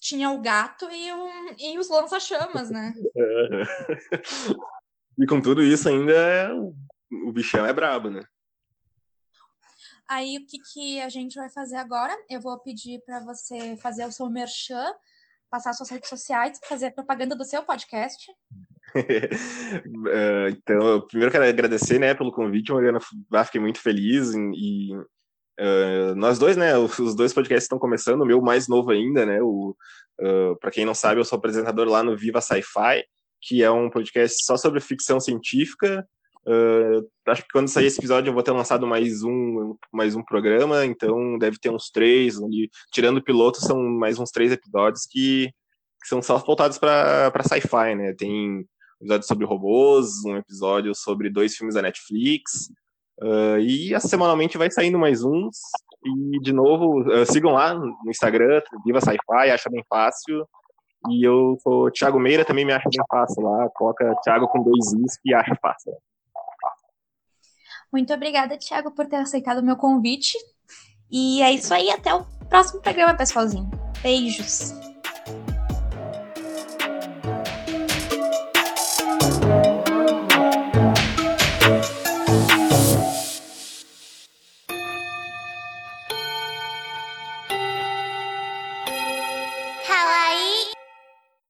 tinha o gato e, o, e os lança-chamas, né? e com tudo isso ainda o bichão é brabo, né? Aí o que, que a gente vai fazer agora? Eu vou pedir para você fazer o seu merchan, passar suas redes sociais, fazer propaganda do seu podcast. uh, então, primeiro quero agradecer, né, pelo convite, Mariana. Fiquei muito feliz e uh, nós dois, né, os dois podcasts estão começando. O meu mais novo ainda, né, o uh, para quem não sabe, eu sou apresentador lá no Viva Sci-Fi, que é um podcast só sobre ficção científica Uh, acho que quando sair esse episódio eu vou ter lançado mais um, mais um programa, então deve ter uns três, ali, tirando o piloto, são mais uns três episódios que, que são só voltados para sci-fi, né? Tem um episódio sobre robôs, um episódio sobre dois filmes da Netflix, uh, e semanalmente vai saindo mais uns. E, de novo, uh, sigam lá no Instagram, Viva Sci-Fi, acha bem fácil. E eu sou Thiago Meira, também me acha bem fácil lá. Coloca Thiago com dois Is e acha fácil. Muito obrigada, Thiago, por ter aceitado o meu convite. E é isso aí, até o próximo programa, pessoalzinho. Beijos!